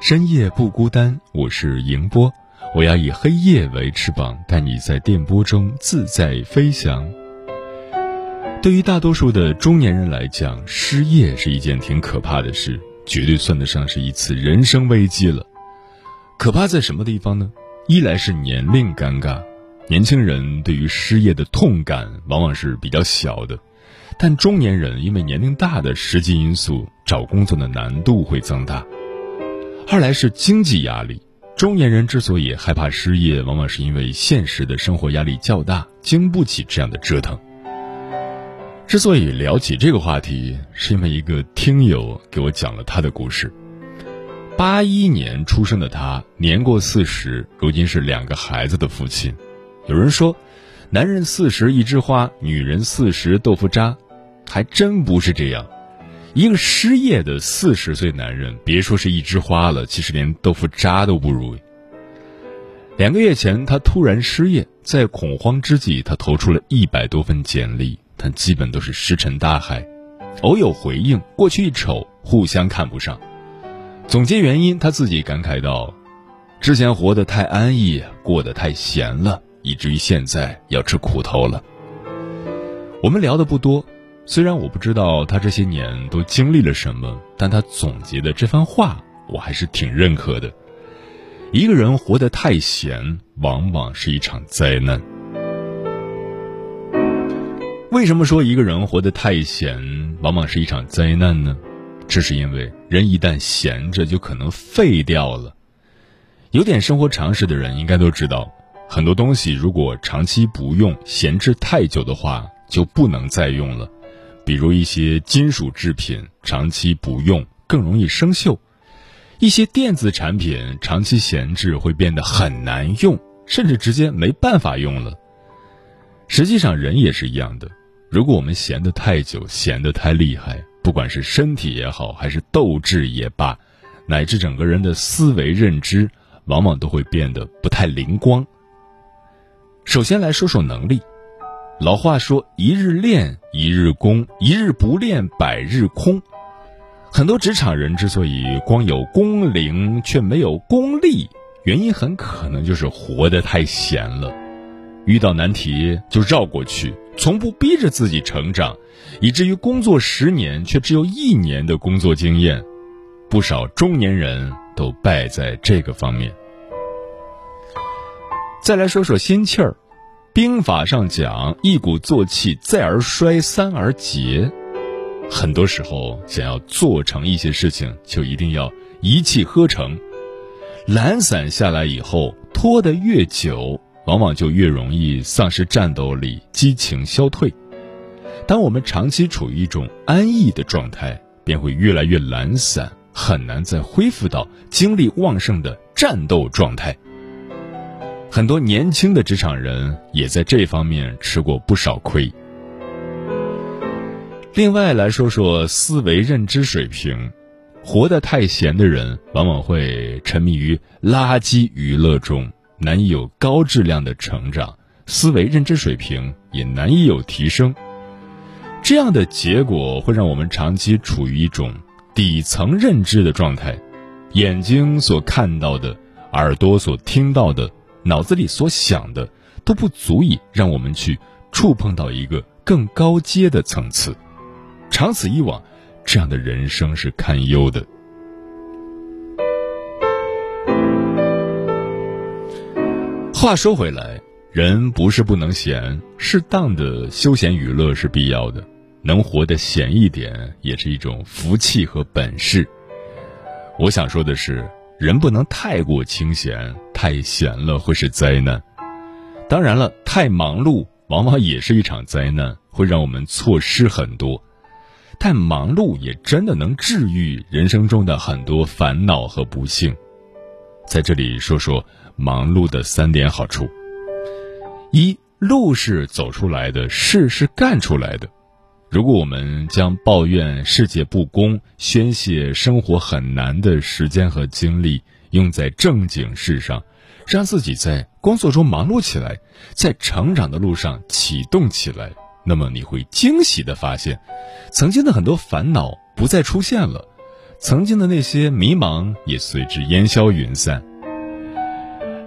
深夜不孤单，我是迎波，我要以黑夜为翅膀，带你在电波中自在飞翔。对于大多数的中年人来讲，失业是一件挺可怕的事，绝对算得上是一次人生危机了。可怕在什么地方呢？一来是年龄尴尬，年轻人对于失业的痛感往往是比较小的，但中年人因为年龄大的实际因素，找工作的难度会增大。二来是经济压力，中年人之所以害怕失业，往往是因为现实的生活压力较大，经不起这样的折腾。之所以聊起这个话题，是因为一个听友给我讲了他的故事。八一年出生的他，年过四十，如今是两个孩子的父亲。有人说，男人四十一枝花，女人四十豆腐渣，还真不是这样。一个失业的四十岁男人，别说是一枝花了，其实连豆腐渣都不如。两个月前，他突然失业，在恐慌之际，他投出了一百多份简历，但基本都是石沉大海，偶有回应，过去一瞅，互相看不上。总结原因，他自己感慨道：“之前活得太安逸，过得太闲了，以至于现在要吃苦头了。”我们聊的不多。虽然我不知道他这些年都经历了什么，但他总结的这番话，我还是挺认可的。一个人活得太闲，往往是一场灾难。为什么说一个人活得太闲，往往是一场灾难呢？这是因为人一旦闲着，就可能废掉了。有点生活常识的人应该都知道，很多东西如果长期不用，闲置太久的话，就不能再用了。比如一些金属制品长期不用更容易生锈，一些电子产品长期闲置会变得很难用，甚至直接没办法用了。实际上人也是一样的，如果我们闲得太久，闲得太厉害，不管是身体也好，还是斗志也罢，乃至整个人的思维认知，往往都会变得不太灵光。首先来说说能力。老话说：“一日练，一日功；一日不练，百日空。”很多职场人之所以光有工龄却没有功力，原因很可能就是活得太闲了，遇到难题就绕过去，从不逼着自己成长，以至于工作十年却只有一年的工作经验。不少中年人都败在这个方面。再来说说心气儿。兵法上讲，一鼓作气，再而衰，三而竭。很多时候，想要做成一些事情，就一定要一气呵成。懒散下来以后，拖得越久，往往就越容易丧失战斗力，激情消退。当我们长期处于一种安逸的状态，便会越来越懒散，很难再恢复到精力旺盛的战斗状态。很多年轻的职场人也在这方面吃过不少亏。另外来说说思维认知水平，活得太闲的人往往会沉迷于垃圾娱乐中，难以有高质量的成长，思维认知水平也难以有提升。这样的结果会让我们长期处于一种底层认知的状态，眼睛所看到的，耳朵所听到的。脑子里所想的都不足以让我们去触碰到一个更高阶的层次。长此以往这样的人生是堪忧的。话说回来人不是不能闲适当的休闲娱乐是必要的。能活得闲一点也是一种福气和本事。我想说的是人不能太过清闲，太闲了会是灾难。当然了，太忙碌往往也是一场灾难，会让我们错失很多。但忙碌也真的能治愈人生中的很多烦恼和不幸。在这里说说忙碌的三点好处：一，路是走出来的，事是干出来的。如果我们将抱怨世界不公、宣泄生活很难的时间和精力用在正经事上，让自己在工作中忙碌起来，在成长的路上启动起来，那么你会惊喜的发现，曾经的很多烦恼不再出现了，曾经的那些迷茫也随之烟消云散。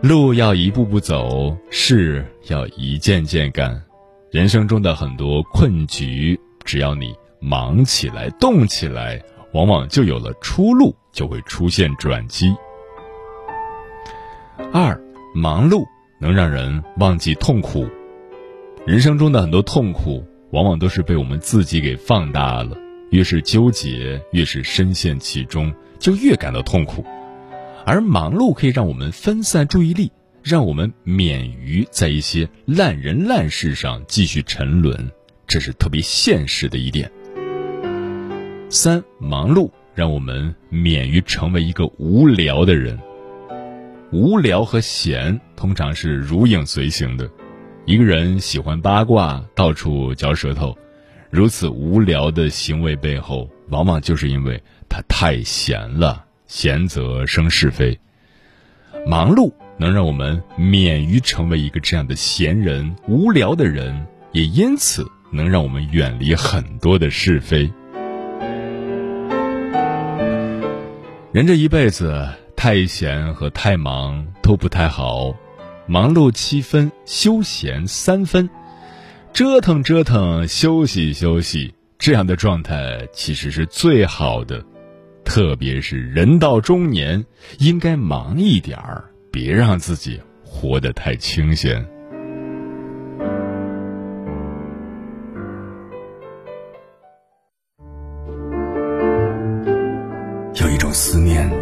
路要一步步走，事要一件件干，人生中的很多困局。只要你忙起来、动起来，往往就有了出路，就会出现转机。二，忙碌能让人忘记痛苦。人生中的很多痛苦，往往都是被我们自己给放大了。越是纠结，越是深陷其中，就越感到痛苦。而忙碌可以让我们分散注意力，让我们免于在一些烂人烂事上继续沉沦。这是特别现实的一点。三，忙碌让我们免于成为一个无聊的人。无聊和闲通常是如影随形的。一个人喜欢八卦，到处嚼舌头，如此无聊的行为背后，往往就是因为他太闲了。闲则生是非。忙碌能让我们免于成为一个这样的闲人、无聊的人，也因此。能让我们远离很多的是非。人这一辈子，太闲和太忙都不太好，忙碌七分，休闲三分，折腾折腾，休息休息，这样的状态其实是最好的。特别是人到中年，应该忙一点儿，别让自己活得太清闲。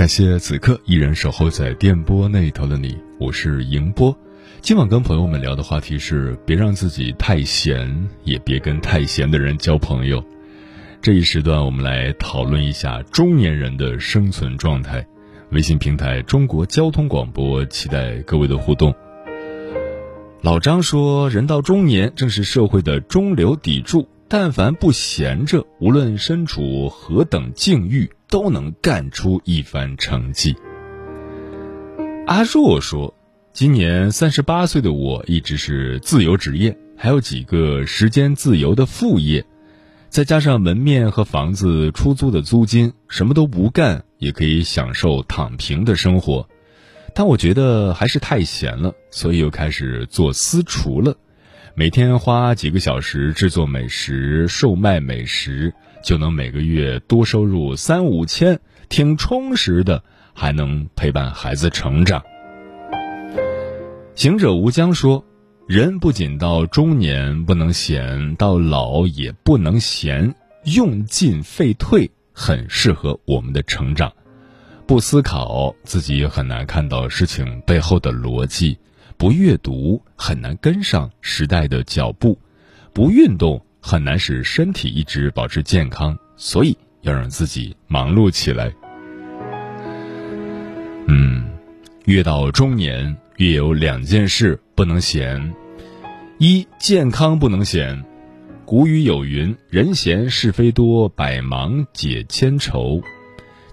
感谢此刻依然守候在电波那头的你，我是迎波。今晚跟朋友们聊的话题是：别让自己太闲，也别跟太闲的人交朋友。这一时段，我们来讨论一下中年人的生存状态。微信平台中国交通广播，期待各位的互动。老张说：“人到中年，正是社会的中流砥柱，但凡不闲着，无论身处何等境遇。”都能干出一番成绩。阿若说：“今年三十八岁的我，一直是自由职业，还有几个时间自由的副业，再加上门面和房子出租的租金，什么都不干也可以享受躺平的生活。但我觉得还是太闲了，所以又开始做私厨了，每天花几个小时制作美食，售卖美食。”就能每个月多收入三五千，挺充实的，还能陪伴孩子成长。行者无疆说：“人不仅到中年不能闲，到老也不能闲，用进废退很适合我们的成长。不思考，自己也很难看到事情背后的逻辑；不阅读，很难跟上时代的脚步；不运动。”很难使身体一直保持健康，所以要让自己忙碌起来。嗯，越到中年，越有两件事不能闲：一，健康不能闲。古语有云：“人闲是非多，百忙解千愁。”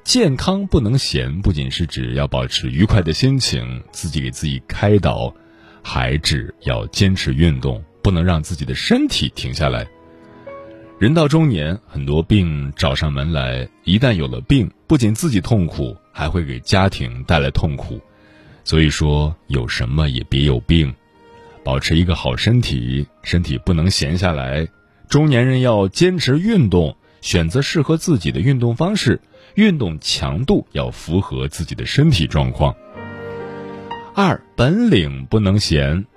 健康不能闲，不仅是指要保持愉快的心情，自己给自己开导，还指要坚持运动，不能让自己的身体停下来。人到中年，很多病找上门来，一旦有了病，不仅自己痛苦，还会给家庭带来痛苦。所以说，有什么也别有病，保持一个好身体，身体不能闲下来。中年人要坚持运动，选择适合自己的运动方式，运动强度要符合自己的身体状况。二，本领不能闲。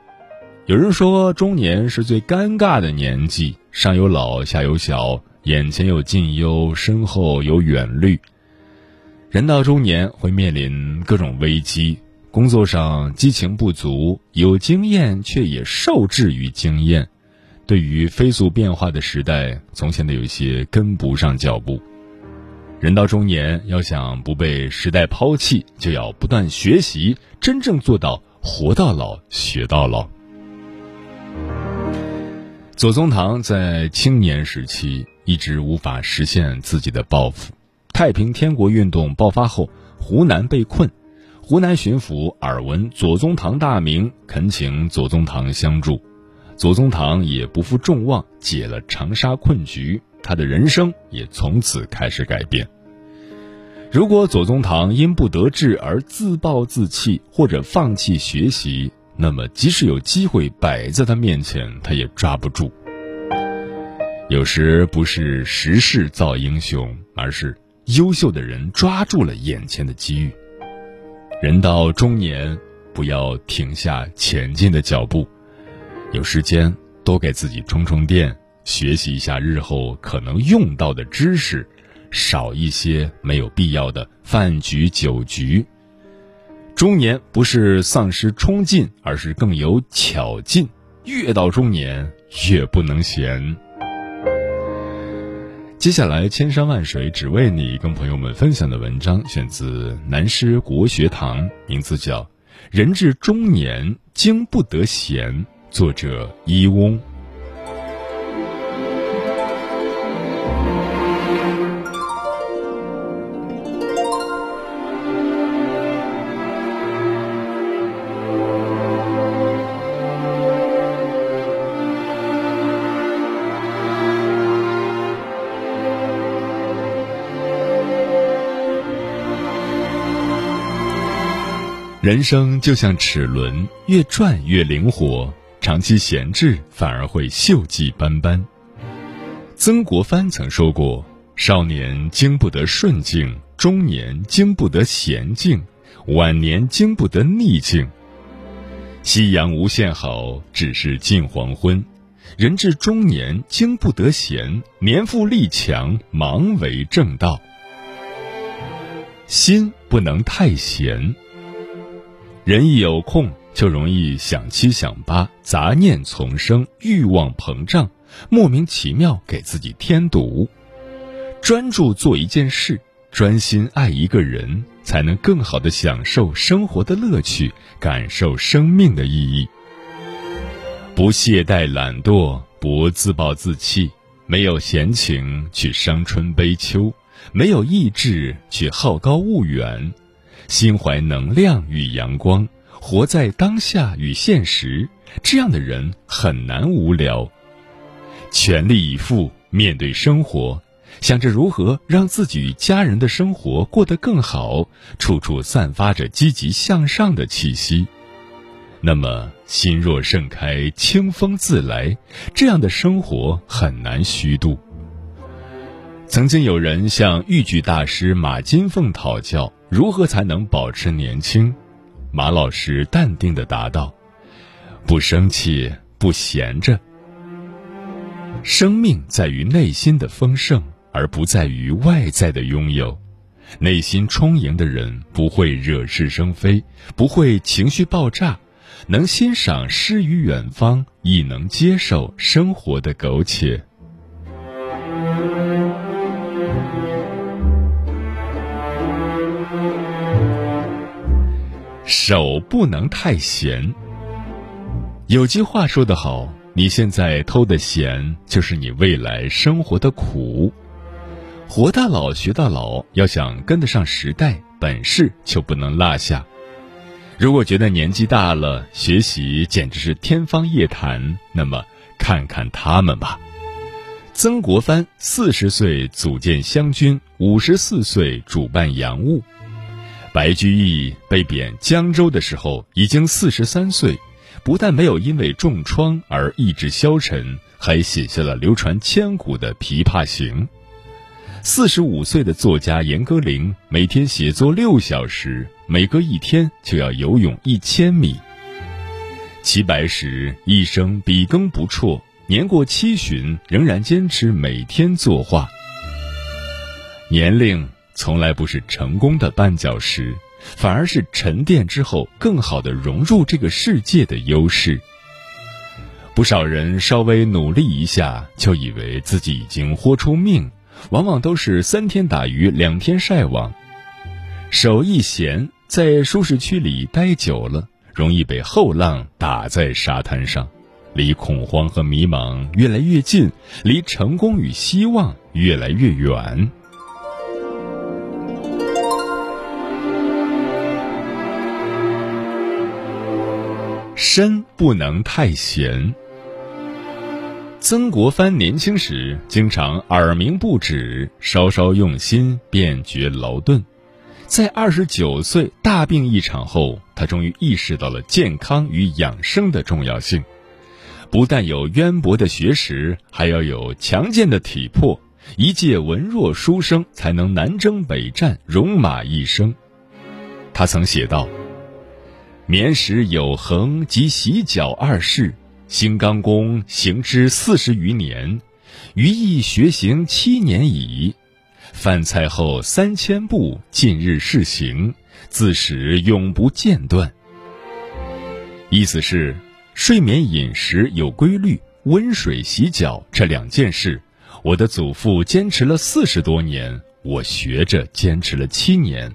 有人说，中年是最尴尬的年纪，上有老，下有小，眼前有近忧，身后有远虑。人到中年会面临各种危机，工作上激情不足，有经验却也受制于经验。对于飞速变化的时代，总显得有些跟不上脚步。人到中年，要想不被时代抛弃，就要不断学习，真正做到活到老学到老。左宗棠在青年时期一直无法实现自己的抱负。太平天国运动爆发后，湖南被困，湖南巡抚耳闻左宗棠大名，恳请左宗棠相助。左宗棠也不负众望，解了长沙困局，他的人生也从此开始改变。如果左宗棠因不得志而自暴自弃，或者放弃学习，那么，即使有机会摆在他面前，他也抓不住。有时不是时势造英雄，而是优秀的人抓住了眼前的机遇。人到中年，不要停下前进的脚步，有时间多给自己充充电，学习一下日后可能用到的知识，少一些没有必要的饭局酒局。中年不是丧失冲劲，而是更有巧劲。越到中年，越不能闲。接下来，千山万水只为你，跟朋友们分享的文章选自南师国学堂，名字叫《人至中年经不得闲》，作者伊翁。人生就像齿轮，越转越灵活。长期闲置反而会锈迹斑斑。曾国藩曾说过：“少年经不得顺境，中年经不得闲境，晚年经不得逆境。夕阳无限好，只是近黄昏。人至中年经不得闲，年富力强，忙为正道。心不能太闲。”人一有空，就容易想七想八，杂念丛生，欲望膨胀，莫名其妙给自己添堵。专注做一件事，专心爱一个人，才能更好的享受生活的乐趣，感受生命的意义。不懈怠懒惰，不自暴自弃，没有闲情去伤春悲秋，没有意志去好高骛远。心怀能量与阳光，活在当下与现实，这样的人很难无聊。全力以赴面对生活，想着如何让自己与家人的生活过得更好，处处散发着积极向上的气息。那么，心若盛开，清风自来，这样的生活很难虚度。曾经有人向豫剧大师马金凤讨教。如何才能保持年轻？马老师淡定的答道：“不生气，不闲着。生命在于内心的丰盛，而不在于外在的拥有。内心充盈的人不会惹是生非，不会情绪爆炸，能欣赏诗与远方，亦能接受生活的苟且。”手不能太闲。有句话说得好：“你现在偷的闲，就是你未来生活的苦。”活到老学到老，要想跟得上时代，本事就不能落下。如果觉得年纪大了，学习简直是天方夜谭，那么看看他们吧。曾国藩四十岁组建湘军，五十四岁主办洋务；白居易被贬江州的时候已经四十三岁，不但没有因为重创而意志消沉，还写下了流传千古的《琵琶行》。四十五岁的作家严歌苓每天写作六小时，每隔一天就要游泳一千米。齐白石一生笔耕不辍。年过七旬，仍然坚持每天作画。年龄从来不是成功的绊脚石，反而是沉淀之后更好的融入这个世界的优势。不少人稍微努力一下，就以为自己已经豁出命，往往都是三天打鱼两天晒网。手一闲，在舒适区里待久了，容易被后浪打在沙滩上。离恐慌和迷茫越来越近，离成功与希望越来越远。身不能太闲。曾国藩年轻时经常耳鸣不止，稍稍用心便觉劳顿。在二十九岁大病一场后，他终于意识到了健康与养生的重要性。不但有渊博的学识，还要有强健的体魄。一介文弱书生才能南征北战，戎马一生。他曾写道：“眠食有恒及洗脚二事，兴刚功行之四十余年，余亦学行七年矣。饭菜后三千步，近日试行，自始永不间断。”意思是。睡眠、饮食有规律，温水洗脚这两件事，我的祖父坚持了四十多年，我学着坚持了七年。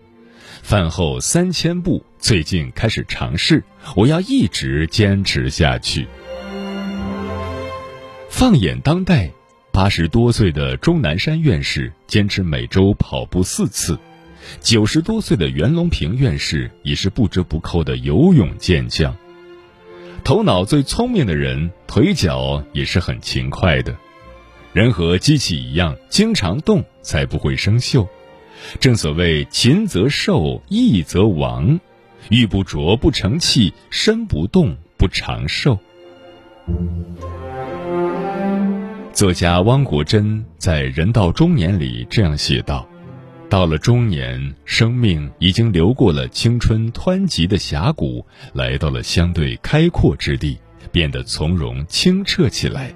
饭后三千步，最近开始尝试，我要一直坚持下去。放眼当代，八十多岁的钟南山院士坚持每周跑步四次，九十多岁的袁隆平院士也是不折不扣的游泳健将。头脑最聪明的人，腿脚也是很勤快的。人和机器一样，经常动才不会生锈。正所谓勤则寿，逸则亡。玉不琢不成器，身不动不长寿。作家汪国真在《人到中年》里这样写道。到了中年，生命已经流过了青春湍急的峡谷，来到了相对开阔之地，变得从容清澈起来。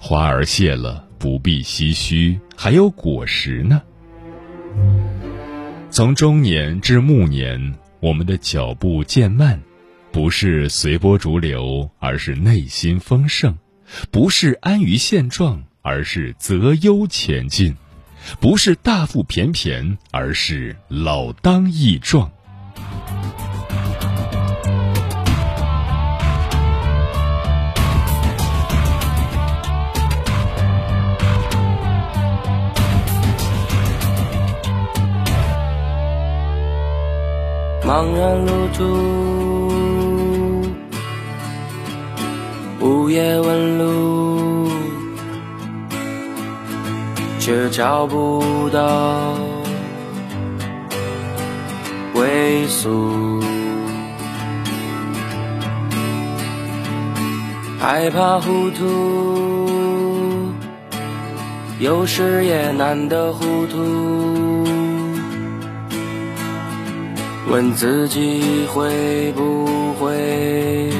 花儿谢了，不必唏嘘，还有果实呢。从中年至暮年，我们的脚步渐慢，不是随波逐流，而是内心丰盛；不是安于现状，而是择优前进。不是大腹便便，而是老当益壮。茫然路途，午夜问路。却找不到归宿，害怕糊涂，有时也难得糊涂，问自己会不会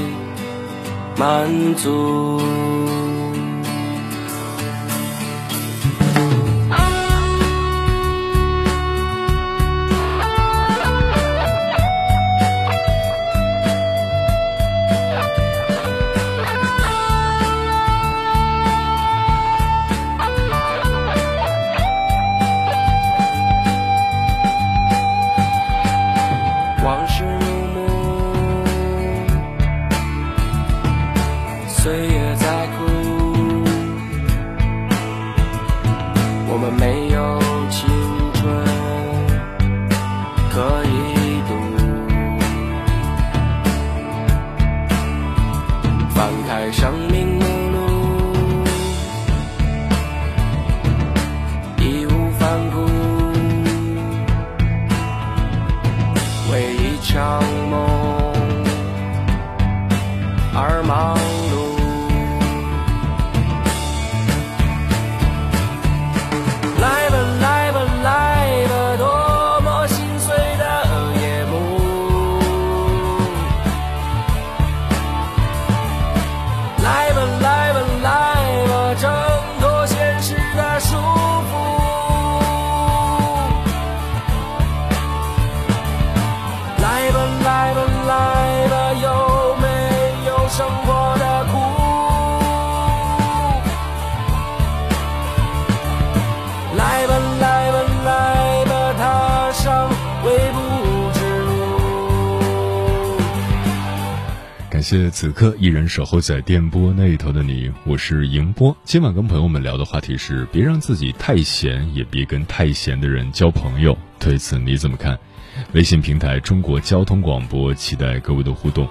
满足。谢此刻依然守候在电波那头的你，我是迎波。今晚跟朋友们聊的话题是：别让自己太闲，也别跟太闲的人交朋友。对此你怎么看？微信平台中国交通广播，期待各位的互动。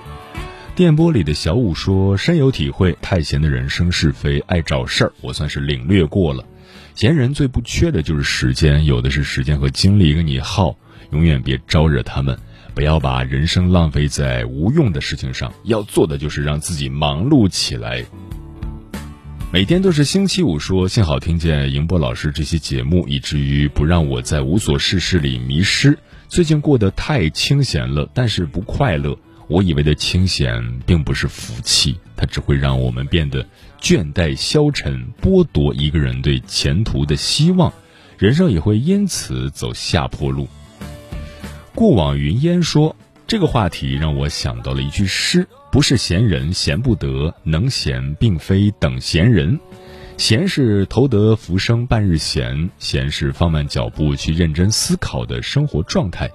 电波里的小五说：“深有体会，太闲的人生是非，爱找事儿。我算是领略过了。闲人最不缺的就是时间，有的是时间和精力跟你耗，永远别招惹他们。不要把人生浪费在无用的事情上，要做的就是让自己忙碌起来。每天都是星期五，说幸好听见迎波老师这些节目，以至于不让我在无所事事里迷失。最近过得太清闲了，但是不快乐。”我以为的清闲并不是福气，它只会让我们变得倦怠消沉，剥夺一个人对前途的希望，人生也会因此走下坡路。过往云烟说这个话题让我想到了一句诗：不是闲人闲不得，能闲并非等闲人。闲是偷得浮生半日闲，闲是放慢脚步去认真思考的生活状态。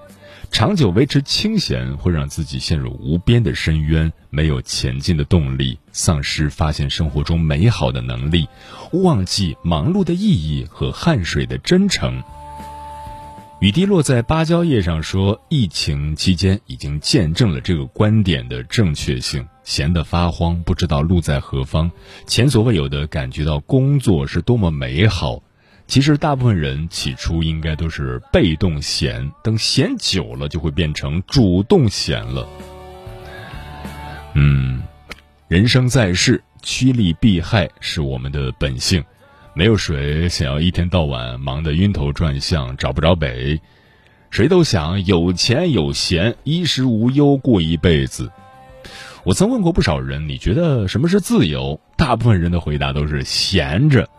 长久维持清闲，会让自己陷入无边的深渊，没有前进的动力，丧失发现生活中美好的能力，忘记忙碌的意义和汗水的真诚。雨滴落在芭蕉叶上，说疫情期间已经见证了这个观点的正确性。闲得发慌，不知道路在何方，前所未有的感觉到工作是多么美好。其实，大部分人起初应该都是被动闲，等闲久了，就会变成主动闲了。嗯，人生在世，趋利避害是我们的本性。没有谁想要一天到晚忙得晕头转向，找不着北。谁都想有钱有闲，衣食无忧过一辈子。我曾问过不少人，你觉得什么是自由？大部分人的回答都是闲着。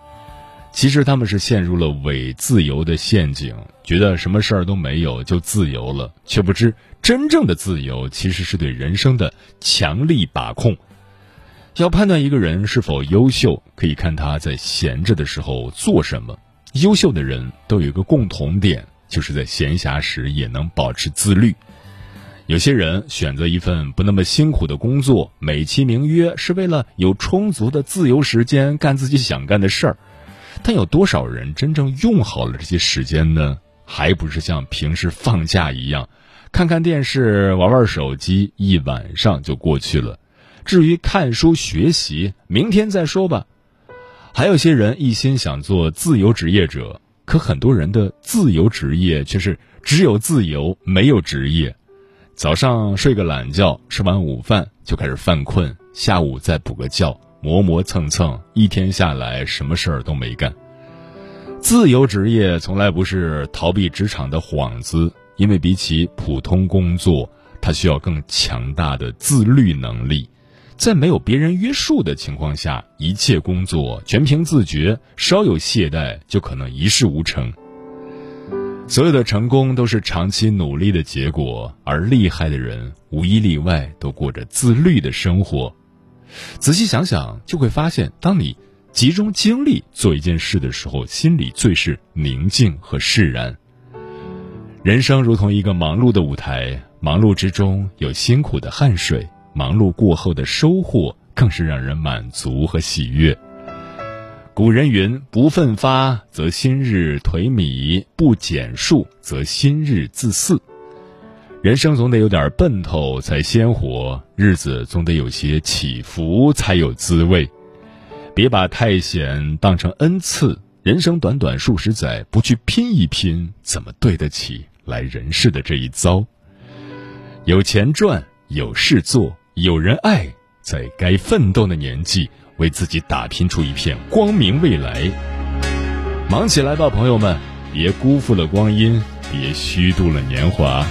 其实他们是陷入了伪自由的陷阱，觉得什么事儿都没有就自由了，却不知真正的自由其实是对人生的强力把控。要判断一个人是否优秀，可以看他在闲着的时候做什么。优秀的人都有一个共同点，就是在闲暇时也能保持自律。有些人选择一份不那么辛苦的工作，美其名曰是为了有充足的自由时间干自己想干的事儿。但有多少人真正用好了这些时间呢？还不是像平时放假一样，看看电视、玩玩手机，一晚上就过去了。至于看书学习，明天再说吧。还有些人一心想做自由职业者，可很多人的自由职业却是只有自由没有职业。早上睡个懒觉，吃完午饭就开始犯困，下午再补个觉。磨磨蹭蹭，一天下来什么事儿都没干。自由职业从来不是逃避职场的幌子，因为比起普通工作，它需要更强大的自律能力。在没有别人约束的情况下，一切工作全凭自觉，稍有懈怠就可能一事无成。所有的成功都是长期努力的结果，而厉害的人无一例外都过着自律的生活。仔细想想，就会发现，当你集中精力做一件事的时候，心里最是宁静和释然。人生如同一个忙碌的舞台，忙碌之中有辛苦的汗水，忙碌过后的收获更是让人满足和喜悦。古人云：“不奋发则心日颓靡，不减数则心日自肆。”人生总得有点奔头才鲜活，日子总得有些起伏才有滋味。别把太闲当成恩赐，人生短短数十载，不去拼一拼，怎么对得起来人世的这一遭？有钱赚，有事做，有人爱，在该奋斗的年纪，为自己打拼出一片光明未来。忙起来吧，朋友们，别辜负了光阴，别虚度了年华。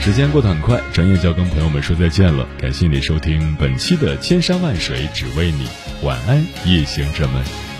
时间过得很快，转眼就要跟朋友们说再见了。感谢你收听本期的《千山万水只为你》，晚安，夜行者们。